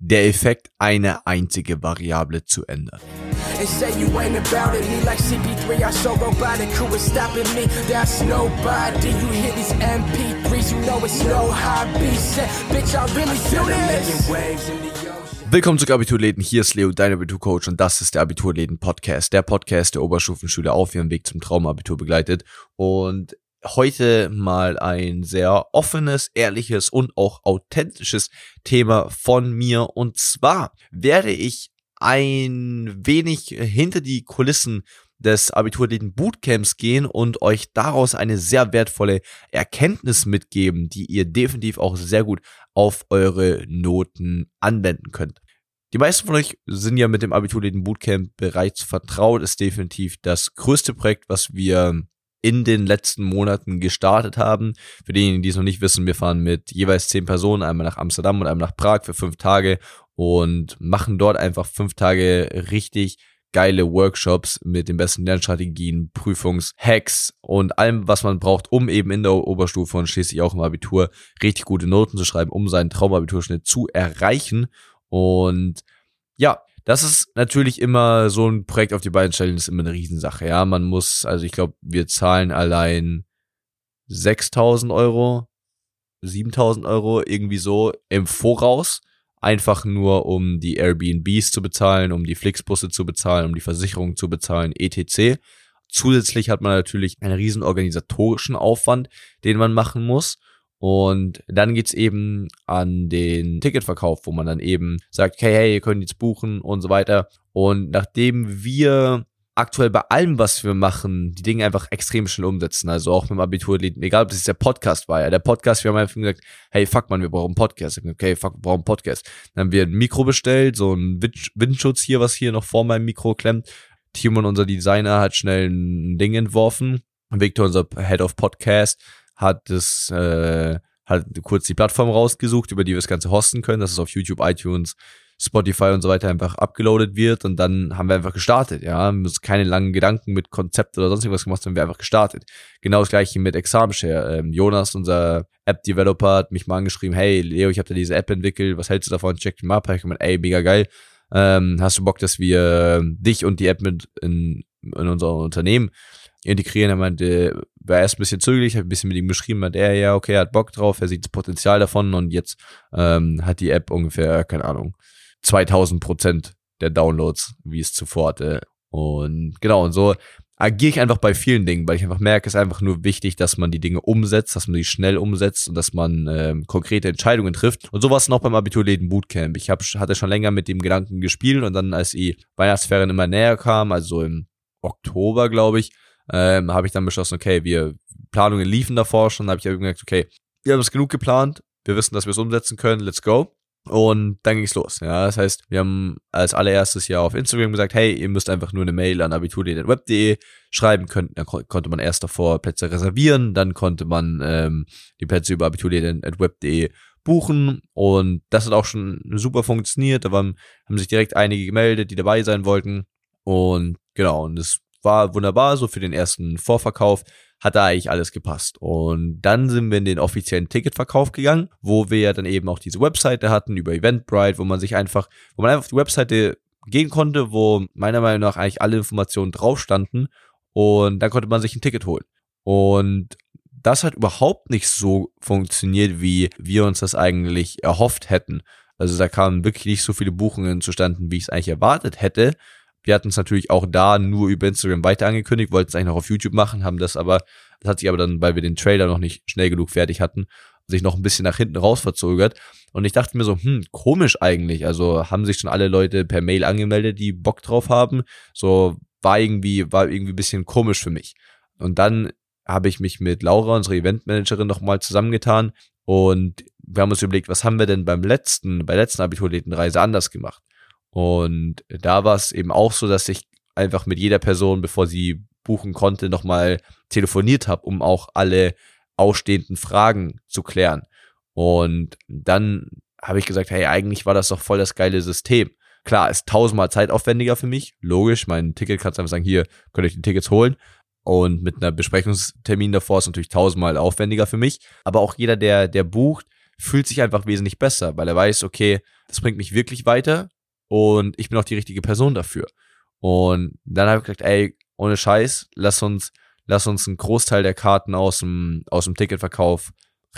der Effekt, eine einzige Variable zu ändern. And say you ain't about it, me like CP3, I so robotic, who is stopping me? That's nobody. You hear these MP3s, you know it's no hobby. Bitch, I really do this. Willkommen zu Abiturläden, hier ist Leo, dein Abiturcoach und das ist der Abiturläden Podcast, der Podcast der Oberstufenschüler auf ihrem Weg zum Traumabitur begleitet und heute mal ein sehr offenes, ehrliches und auch authentisches Thema von mir. Und zwar werde ich ein wenig hinter die Kulissen des Abiturläden Bootcamps gehen und euch daraus eine sehr wertvolle Erkenntnis mitgeben, die ihr definitiv auch sehr gut auf eure Noten anwenden könnt. Die meisten von euch sind ja mit dem Abiturläden Bootcamp bereits vertraut, ist definitiv das größte Projekt, was wir in den letzten Monaten gestartet haben. Für diejenigen, die es noch nicht wissen, wir fahren mit jeweils zehn Personen, einmal nach Amsterdam und einmal nach Prag für fünf Tage und machen dort einfach fünf Tage richtig geile Workshops mit den besten Lernstrategien, Prüfungshacks und allem, was man braucht, um eben in der Oberstufe und schließlich auch im Abitur richtig gute Noten zu schreiben, um seinen Traumabiturschnitt zu erreichen. Und ja, das ist natürlich immer so ein Projekt auf die beiden Stellen, ist immer eine Riesensache. Ja, man muss, also ich glaube, wir zahlen allein 6000 Euro, 7000 Euro irgendwie so im Voraus. Einfach nur, um die Airbnbs zu bezahlen, um die Flixbusse zu bezahlen, um die Versicherung zu bezahlen, etc. Zusätzlich hat man natürlich einen riesen organisatorischen Aufwand, den man machen muss. Und dann geht's eben an den Ticketverkauf, wo man dann eben sagt, okay, hey, ihr könnt jetzt buchen und so weiter. Und nachdem wir aktuell bei allem, was wir machen, die Dinge einfach extrem schnell umsetzen. Also auch mit dem Abitur, egal ob das jetzt der Podcast war, ja. Der Podcast, wir haben einfach gesagt, hey, fuck man, wir brauchen einen Podcast. Okay, fuck, wir brauchen einen Podcast. Dann haben wir ein Mikro bestellt, so ein Windschutz hier, was hier noch vor meinem Mikro klemmt. Timon, unser Designer, hat schnell ein Ding entworfen. Victor, unser Head of Podcast, hat das, äh, hat kurz die Plattform rausgesucht, über die wir das Ganze hosten können, dass es auf YouTube, iTunes, Spotify und so weiter einfach abgeloadet wird und dann haben wir einfach gestartet, ja, haben uns keine langen Gedanken mit Konzept oder sonst irgendwas gemacht, sondern wir einfach gestartet. Genau das gleiche mit Examshare. Ähm, Jonas, unser App-Developer, hat mich mal angeschrieben, hey Leo, ich habe da diese App entwickelt, was hältst du davon? Check die mal ab. Ich gemeint, ey, mega geil. Ähm, hast du Bock, dass wir dich und die App mit in, in unser Unternehmen integrieren. Er meinte, war erst ein bisschen zögerlich, hat ein bisschen mit ihm geschrieben, meinte er, ja, okay, er hat Bock drauf, er sieht das Potenzial davon und jetzt ähm, hat die App ungefähr, keine Ahnung, 2000 Prozent der Downloads, wie es zuvor hatte. Und genau, und so agiere ich einfach bei vielen Dingen, weil ich einfach merke, es ist einfach nur wichtig, dass man die Dinge umsetzt, dass man die schnell umsetzt und dass man ähm, konkrete Entscheidungen trifft. Und so war es noch beim Abiturläden Bootcamp. Ich hab, hatte schon länger mit dem Gedanken gespielt und dann, als die Weihnachtsferien immer näher kamen, also im Oktober, glaube ich, ähm, habe ich dann beschlossen, okay, wir Planungen liefen davor schon, habe ich irgendwie gesagt, okay, wir haben es genug geplant, wir wissen, dass wir es umsetzen können, let's go. Und dann ging es los. Ja, das heißt, wir haben als allererstes ja auf Instagram gesagt, hey, ihr müsst einfach nur eine Mail an abitur.web.de schreiben können. Dann ko konnte man erst davor Plätze reservieren, dann konnte man ähm, die Plätze über abitur.web.de buchen und das hat auch schon super funktioniert. Da waren, haben sich direkt einige gemeldet, die dabei sein wollten. Und genau, und das war wunderbar, so für den ersten Vorverkauf hat da eigentlich alles gepasst. Und dann sind wir in den offiziellen Ticketverkauf gegangen, wo wir ja dann eben auch diese Webseite hatten über Eventbrite, wo man sich einfach, wo man einfach auf die Webseite gehen konnte, wo meiner Meinung nach eigentlich alle Informationen drauf standen und dann konnte man sich ein Ticket holen. Und das hat überhaupt nicht so funktioniert, wie wir uns das eigentlich erhofft hätten. Also da kamen wirklich nicht so viele Buchungen zustande, wie ich es eigentlich erwartet hätte. Wir hatten es natürlich auch da nur über Instagram weiter angekündigt, wollten es eigentlich noch auf YouTube machen, haben das aber, das hat sich aber dann, weil wir den Trailer noch nicht schnell genug fertig hatten, sich noch ein bisschen nach hinten raus verzögert. Und ich dachte mir so, hm, komisch eigentlich. Also haben sich schon alle Leute per Mail angemeldet, die Bock drauf haben. So war irgendwie, war irgendwie ein bisschen komisch für mich. Und dann habe ich mich mit Laura, unserer Eventmanagerin, nochmal zusammengetan und wir haben uns überlegt, was haben wir denn beim letzten, bei der letzten Abiturlädenreise anders gemacht? Und da war es eben auch so, dass ich einfach mit jeder Person, bevor sie buchen konnte, nochmal telefoniert habe, um auch alle ausstehenden Fragen zu klären. Und dann habe ich gesagt, hey, eigentlich war das doch voll das geile System. Klar, ist tausendmal zeitaufwendiger für mich, logisch. Mein Ticket kannst du einfach sagen, hier könnt ihr euch die Tickets holen. Und mit einer Besprechungstermin davor ist natürlich tausendmal aufwendiger für mich. Aber auch jeder, der, der bucht, fühlt sich einfach wesentlich besser, weil er weiß, okay, das bringt mich wirklich weiter und ich bin auch die richtige Person dafür. Und dann habe ich gesagt, ey, ohne Scheiß, lass uns, lass uns einen Großteil der Karten aus dem, aus dem Ticketverkauf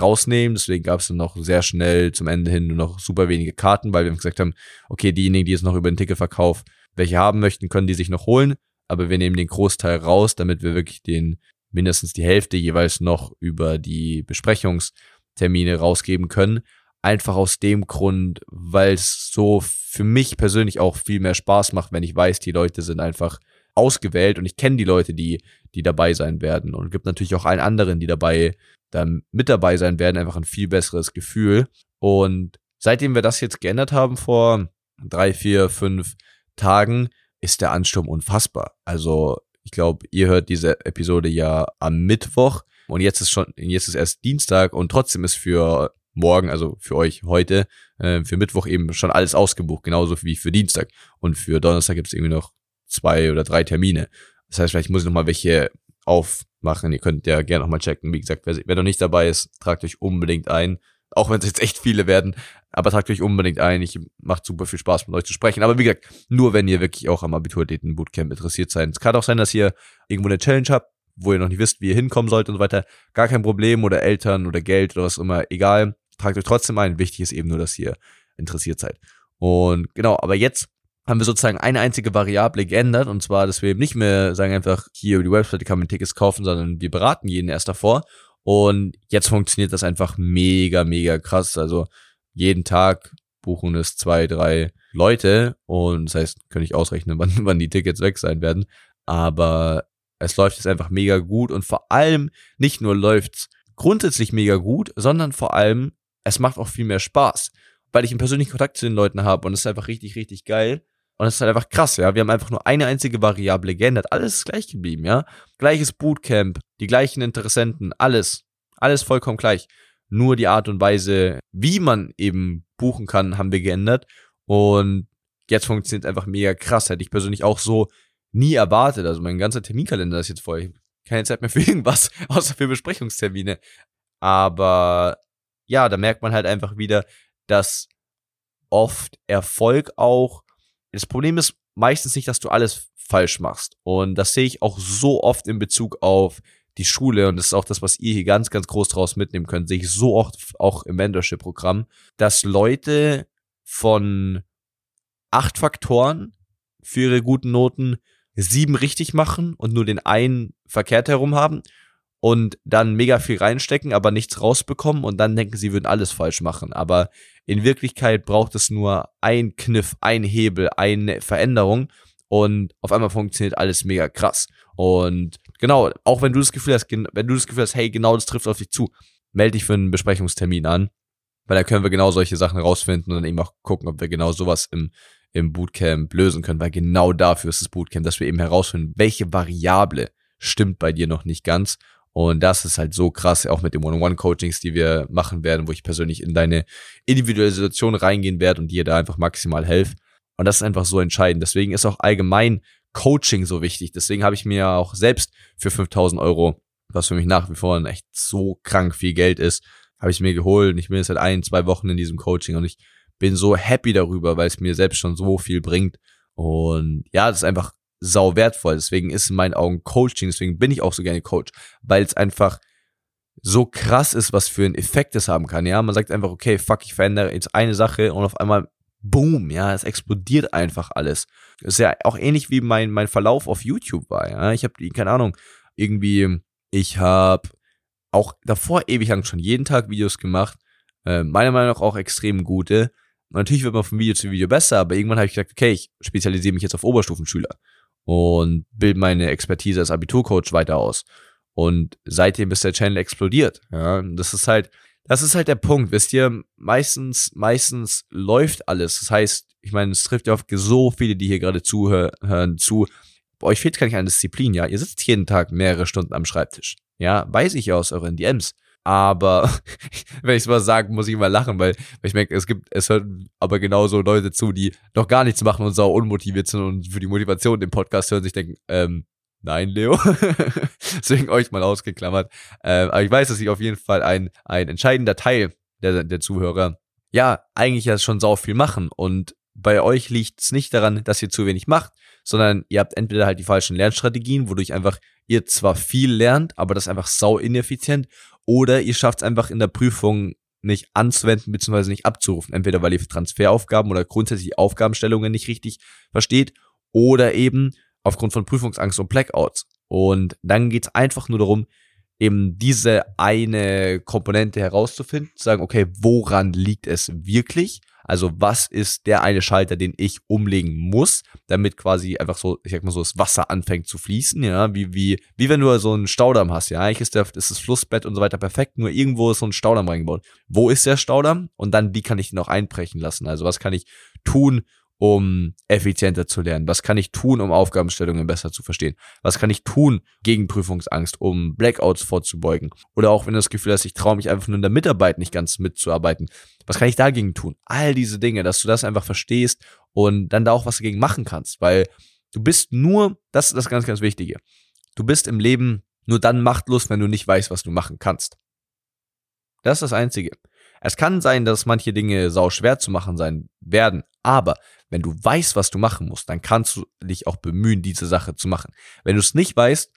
rausnehmen. Deswegen gab es dann noch sehr schnell zum Ende hin nur noch super wenige Karten, weil wir gesagt haben, okay, diejenigen, die jetzt noch über den Ticketverkauf welche haben möchten, können die sich noch holen. Aber wir nehmen den Großteil raus, damit wir wirklich den mindestens die Hälfte jeweils noch über die Besprechungstermine rausgeben können. Einfach aus dem Grund, weil es so für mich persönlich auch viel mehr Spaß macht, wenn ich weiß, die Leute sind einfach ausgewählt und ich kenne die Leute, die, die dabei sein werden. Und es gibt natürlich auch allen anderen, die dabei dann mit dabei sein werden, einfach ein viel besseres Gefühl. Und seitdem wir das jetzt geändert haben vor drei, vier, fünf Tagen, ist der Ansturm unfassbar. Also ich glaube, ihr hört diese Episode ja am Mittwoch und jetzt ist schon, jetzt ist erst Dienstag und trotzdem ist für morgen, also für euch heute, äh, für Mittwoch eben schon alles ausgebucht, genauso wie für Dienstag. Und für Donnerstag gibt es irgendwie noch zwei oder drei Termine. Das heißt, vielleicht muss ich noch mal welche aufmachen. Ihr könnt ja gerne noch mal checken. Wie gesagt, wer, wer noch nicht dabei ist, tragt euch unbedingt ein. Auch wenn es jetzt echt viele werden. Aber tragt euch unbedingt ein. Ich macht super viel Spaß, mit euch zu sprechen. Aber wie gesagt, nur wenn ihr wirklich auch am Abiturdaten-Bootcamp interessiert seid. Es kann auch sein, dass ihr irgendwo eine Challenge habt, wo ihr noch nicht wisst, wie ihr hinkommen sollt und so weiter. Gar kein Problem. Oder Eltern oder Geld oder was immer. Egal. Tragt euch trotzdem ein. Wichtig ist eben nur, dass ihr interessiert seid. Und genau, aber jetzt haben wir sozusagen eine einzige Variable geändert und zwar, dass wir eben nicht mehr sagen einfach hier über die Webseite kann man Tickets kaufen, sondern wir beraten jeden erst davor und jetzt funktioniert das einfach mega, mega krass. Also jeden Tag buchen es zwei, drei Leute und das heißt, kann ich ausrechnen, wann, wann die Tickets weg sein werden, aber es läuft jetzt einfach mega gut und vor allem nicht nur läuft's grundsätzlich mega gut, sondern vor allem es macht auch viel mehr Spaß, weil ich einen persönlichen Kontakt zu den Leuten habe und es ist einfach richtig, richtig geil und es ist halt einfach krass, ja. Wir haben einfach nur eine einzige Variable geändert. Alles ist gleich geblieben, ja. Gleiches Bootcamp, die gleichen Interessenten, alles. Alles vollkommen gleich. Nur die Art und Weise, wie man eben buchen kann, haben wir geändert. Und jetzt funktioniert es einfach mega krass. Hätte ich persönlich auch so nie erwartet. Also mein ganzer Terminkalender ist jetzt voll. Keine Zeit mehr für irgendwas, außer für Besprechungstermine. Aber ja, da merkt man halt einfach wieder, dass oft Erfolg auch das Problem ist meistens nicht, dass du alles falsch machst. Und das sehe ich auch so oft in Bezug auf die Schule. Und das ist auch das, was ihr hier ganz, ganz groß draus mitnehmen könnt, sehe ich so oft auch im Mentorship-Programm, dass Leute von acht Faktoren für ihre guten Noten sieben richtig machen und nur den einen verkehrt herum haben und dann mega viel reinstecken, aber nichts rausbekommen und dann denken, sie würden alles falsch machen. Aber in Wirklichkeit braucht es nur ein Kniff, ein Hebel, eine Veränderung und auf einmal funktioniert alles mega krass. Und genau, auch wenn du das Gefühl hast, wenn du das Gefühl hast, hey, genau das trifft auf dich zu, melde dich für einen Besprechungstermin an, weil da können wir genau solche Sachen rausfinden und dann eben auch gucken, ob wir genau sowas im, im Bootcamp lösen können, weil genau dafür ist das Bootcamp, dass wir eben herausfinden, welche Variable stimmt bei dir noch nicht ganz und das ist halt so krass, auch mit den One-on-One-Coachings, die wir machen werden, wo ich persönlich in deine individuelle Situation reingehen werde und dir da einfach maximal helfe. Und das ist einfach so entscheidend. Deswegen ist auch allgemein Coaching so wichtig. Deswegen habe ich mir auch selbst für 5000 Euro, was für mich nach wie vor echt so krank viel Geld ist, habe ich mir geholt. Und ich bin jetzt seit ein, zwei Wochen in diesem Coaching und ich bin so happy darüber, weil es mir selbst schon so viel bringt. Und ja, das ist einfach sau wertvoll. Deswegen ist in meinen Augen Coaching, deswegen bin ich auch so gerne Coach, weil es einfach so krass ist, was für einen Effekt es haben kann. Ja, man sagt einfach, okay, fuck, ich verändere jetzt eine Sache und auf einmal, boom, ja, es explodiert einfach alles. Das ist ja auch ähnlich wie mein, mein Verlauf auf YouTube war. Ja, ich habe, keine Ahnung, irgendwie, ich habe auch davor ewig lang schon jeden Tag Videos gemacht, äh, meiner Meinung nach auch extrem gute. Natürlich wird man von Video zu Video besser, aber irgendwann habe ich gesagt, okay, ich spezialisiere mich jetzt auf Oberstufenschüler und bilde meine Expertise als Abiturcoach weiter aus. Und seitdem ist der Channel explodiert. Ja, das ist halt, das ist halt der Punkt. Wisst ihr, meistens, meistens läuft alles. Das heißt, ich meine, es trifft ja auf so viele, die hier gerade zuhören, zu. Bei euch fehlt gar nicht an Disziplin, ja. Ihr sitzt jeden Tag mehrere Stunden am Schreibtisch. Ja, weiß ich ja aus euren DMs. Aber wenn ich es mal sage, muss ich immer lachen, weil, weil ich merke, es gibt, es hören aber genauso Leute zu, die noch gar nichts machen und sau unmotiviert sind und für die Motivation den Podcast hören sich denken, ähm, nein, Leo. Deswegen euch mal ausgeklammert. Ähm, aber ich weiß, dass ich auf jeden Fall ein, ein entscheidender Teil der, der Zuhörer, ja, eigentlich ja schon sau viel machen und bei euch liegt es nicht daran, dass ihr zu wenig macht, sondern ihr habt entweder halt die falschen Lernstrategien, wodurch einfach ihr zwar viel lernt, aber das ist einfach sau ineffizient, oder ihr schafft es einfach in der Prüfung nicht anzuwenden bzw. nicht abzurufen. Entweder weil ihr Transferaufgaben oder grundsätzlich Aufgabenstellungen nicht richtig versteht oder eben aufgrund von Prüfungsangst und Blackouts. Und dann geht es einfach nur darum, eben diese eine Komponente herauszufinden, zu sagen, okay, woran liegt es wirklich? Also was ist der eine Schalter, den ich umlegen muss, damit quasi einfach so, ich sag mal so, das Wasser anfängt zu fließen, ja, wie, wie, wie wenn du so einen Staudamm hast, ja, eigentlich ist, der, ist das Flussbett und so weiter perfekt, nur irgendwo ist so ein Staudamm reingebaut. Wo ist der Staudamm? Und dann, wie kann ich ihn auch einbrechen lassen? Also was kann ich tun, um effizienter zu lernen? Was kann ich tun, um Aufgabenstellungen besser zu verstehen? Was kann ich tun gegen Prüfungsangst, um Blackouts vorzubeugen? Oder auch wenn du das Gefühl hast, ich traue mich einfach nur in der Mitarbeit nicht ganz mitzuarbeiten. Was kann ich dagegen tun? All diese Dinge, dass du das einfach verstehst und dann da auch was dagegen machen kannst, weil du bist nur, das ist das ganz, ganz Wichtige. Du bist im Leben nur dann machtlos, wenn du nicht weißt, was du machen kannst. Das ist das Einzige. Es kann sein, dass manche Dinge sau schwer zu machen sein werden, aber wenn du weißt, was du machen musst, dann kannst du dich auch bemühen, diese Sache zu machen. Wenn du es nicht weißt,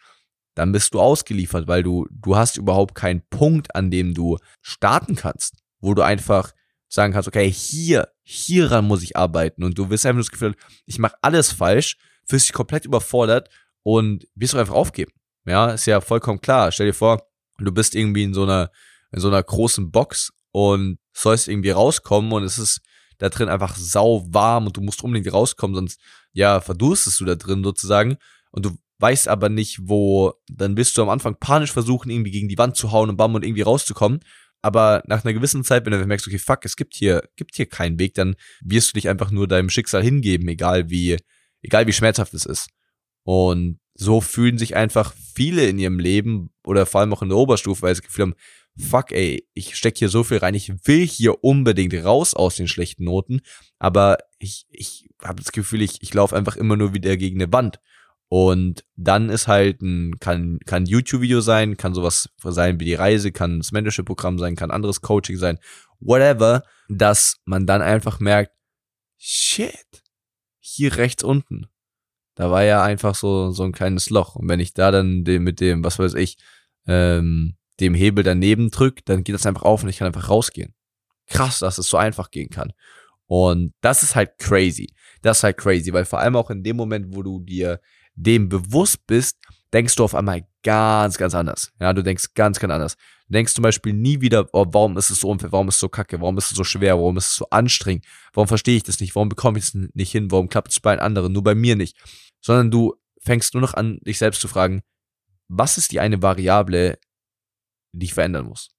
dann bist du ausgeliefert, weil du, du hast überhaupt keinen Punkt, an dem du starten kannst, wo du einfach sagen kannst, okay, hier, hieran muss ich arbeiten und du wirst einfach das Gefühl, ich mache alles falsch, fühlst dich komplett überfordert und wirst du einfach aufgeben. Ja, ist ja vollkommen klar. Stell dir vor, du bist irgendwie in so einer, in so einer großen Box und sollst irgendwie rauskommen und es ist da drin einfach sau warm und du musst unbedingt rauskommen, sonst ja, verdurstest du da drin sozusagen und du weißt aber nicht, wo, dann wirst du am Anfang panisch versuchen, irgendwie gegen die Wand zu hauen und bam und irgendwie rauszukommen. Aber nach einer gewissen Zeit, wenn du merkst, okay, fuck, es gibt hier, gibt hier keinen Weg, dann wirst du dich einfach nur deinem Schicksal hingeben, egal wie, egal wie schmerzhaft es ist. Und so fühlen sich einfach viele in ihrem Leben oder vor allem auch in der Oberstufe, weil sie das Gefühl haben, fuck ey, ich steck hier so viel rein, ich will hier unbedingt raus aus den schlechten Noten, aber ich, ich habe das Gefühl, ich, ich laufe einfach immer nur wieder gegen eine Wand. Und dann ist halt ein, kann, kann YouTube-Video sein, kann sowas sein wie die Reise, kann das Mentorship-Programm sein, kann anderes Coaching sein, whatever, dass man dann einfach merkt, shit, hier rechts unten, da war ja einfach so, so ein kleines Loch. Und wenn ich da dann mit dem, was weiß ich, ähm, dem Hebel daneben drücke, dann geht das einfach auf und ich kann einfach rausgehen. Krass, dass es so einfach gehen kann. Und das ist halt crazy. Das ist halt crazy, weil vor allem auch in dem Moment, wo du dir dem bewusst bist, denkst du auf einmal ganz, ganz anders. Ja, du denkst ganz, ganz anders. Du denkst zum Beispiel nie wieder, oh, warum ist es so unfair, warum ist es so kacke, warum ist es so schwer, warum ist es so anstrengend, warum verstehe ich das nicht, warum bekomme ich es nicht hin, warum klappt es bei den anderen, nur bei mir nicht. Sondern du fängst nur noch an, dich selbst zu fragen, was ist die eine Variable, die ich verändern muss.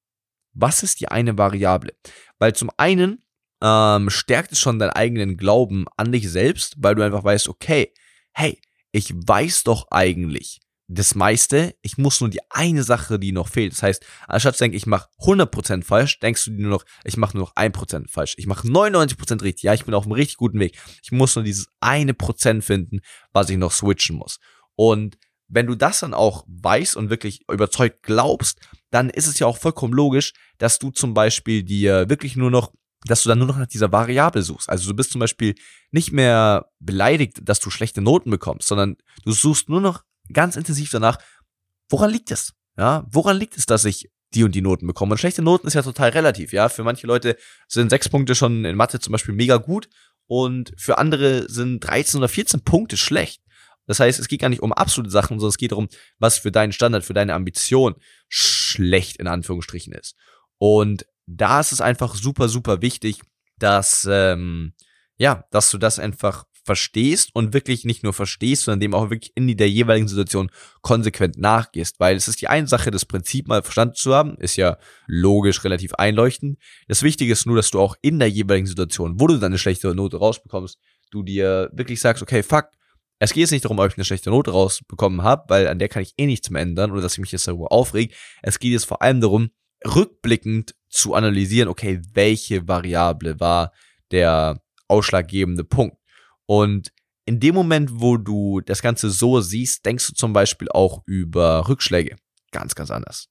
Was ist die eine Variable? Weil zum einen ähm, stärkt es schon deinen eigenen Glauben an dich selbst, weil du einfach weißt, okay, hey, ich weiß doch eigentlich das meiste, ich muss nur die eine Sache, die noch fehlt. Das heißt, anstatt zu denken, ich mache 100% falsch, denkst du dir nur noch, ich mache nur noch 1% falsch. Ich mache 99% richtig. Ja, ich bin auf einem richtig guten Weg. Ich muss nur dieses eine Prozent finden, was ich noch switchen muss. Und wenn du das dann auch weißt und wirklich überzeugt glaubst, dann ist es ja auch vollkommen logisch, dass du zum Beispiel dir wirklich nur noch, dass du dann nur noch nach dieser Variable suchst. Also du bist zum Beispiel nicht mehr beleidigt, dass du schlechte Noten bekommst, sondern du suchst nur noch ganz intensiv danach, woran liegt es? Ja, woran liegt es, dass ich die und die Noten bekomme? Und schlechte Noten ist ja total relativ, ja. Für manche Leute sind sechs Punkte schon in Mathe zum Beispiel mega gut und für andere sind 13 oder 14 Punkte schlecht. Das heißt, es geht gar nicht um absolute Sachen, sondern es geht darum, was für deinen Standard, für deine Ambition schlecht in Anführungsstrichen ist. Und da ist es einfach super, super wichtig, dass, ähm, ja, dass du das einfach verstehst und wirklich nicht nur verstehst, sondern dem auch wirklich in der jeweiligen Situation konsequent nachgehst. Weil es ist die eine Sache, das Prinzip mal verstanden zu haben, ist ja logisch relativ einleuchtend. Das Wichtige ist nur, dass du auch in der jeweiligen Situation, wo du deine schlechte Note rausbekommst, du dir wirklich sagst, okay, fuck, es geht jetzt nicht darum, ob ich eine schlechte Note rausbekommen habe, weil an der kann ich eh nichts mehr ändern oder dass ich mich jetzt darüber aufreg. Es geht jetzt vor allem darum, rückblickend zu analysieren, okay, welche Variable war der ausschlaggebende Punkt. Und in dem Moment, wo du das Ganze so siehst, denkst du zum Beispiel auch über Rückschläge. Ganz, ganz anders.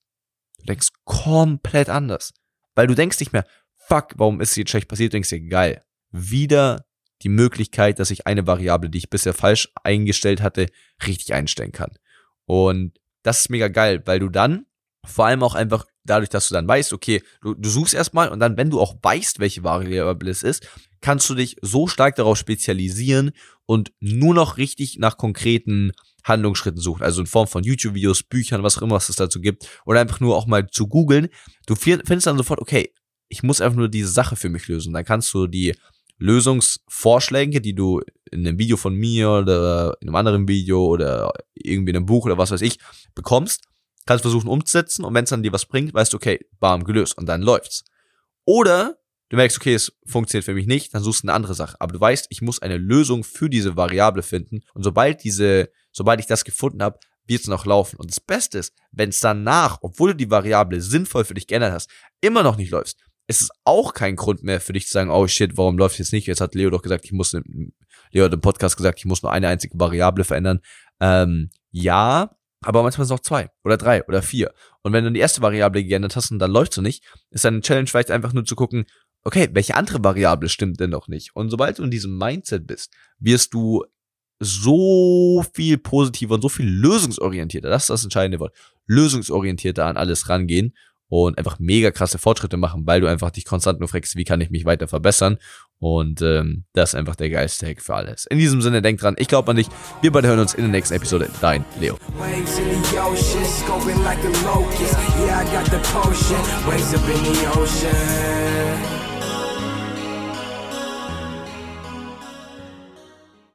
Du denkst komplett anders. Weil du denkst nicht mehr, fuck, warum ist es jetzt schlecht passiert? Du denkst dir, geil, wieder die Möglichkeit, dass ich eine Variable, die ich bisher falsch eingestellt hatte, richtig einstellen kann. Und das ist mega geil, weil du dann vor allem auch einfach dadurch, dass du dann weißt, okay, du, du suchst erstmal und dann, wenn du auch weißt, welche Variable es ist, kannst du dich so stark darauf spezialisieren und nur noch richtig nach konkreten Handlungsschritten suchen. Also in Form von YouTube-Videos, Büchern, was auch immer es dazu gibt. Oder einfach nur auch mal zu googeln. Du findest dann sofort, okay, ich muss einfach nur diese Sache für mich lösen. Dann kannst du die Lösungsvorschläge, die du in einem Video von mir oder in einem anderen Video oder irgendwie in einem Buch oder was weiß ich bekommst, kannst versuchen umzusetzen und wenn es dann dir was bringt, weißt du, okay, bam, gelöst und dann läuft's. Oder du merkst, okay, es funktioniert für mich nicht, dann suchst du eine andere Sache. Aber du weißt, ich muss eine Lösung für diese Variable finden und sobald diese, sobald ich das gefunden habe, wird es noch laufen. Und das Beste ist, wenn es danach, obwohl du die Variable sinnvoll für dich geändert hast, immer noch nicht läufst, ist es auch kein Grund mehr für dich zu sagen, oh shit, warum läuft jetzt nicht? Jetzt hat Leo doch gesagt, ich muss, Leo hat im Podcast gesagt, ich muss nur eine einzige Variable verändern. Ähm, ja, aber manchmal sind es auch zwei oder drei oder vier. Und wenn du die erste Variable geändert hast und dann läuft sie nicht, ist deine Challenge vielleicht einfach nur zu gucken, okay, welche andere Variable stimmt denn noch nicht? Und sobald du in diesem Mindset bist, wirst du so viel positiver und so viel lösungsorientierter, das ist das entscheidende Wort, lösungsorientierter an alles rangehen und einfach mega krasse Fortschritte machen, weil du einfach dich konstant nur fragst, wie kann ich mich weiter verbessern. Und ähm, das ist einfach der geilste Hack für alles. In diesem Sinne, denk dran, ich glaube an dich. Wir beide hören uns in der nächsten Episode. Dein Leo.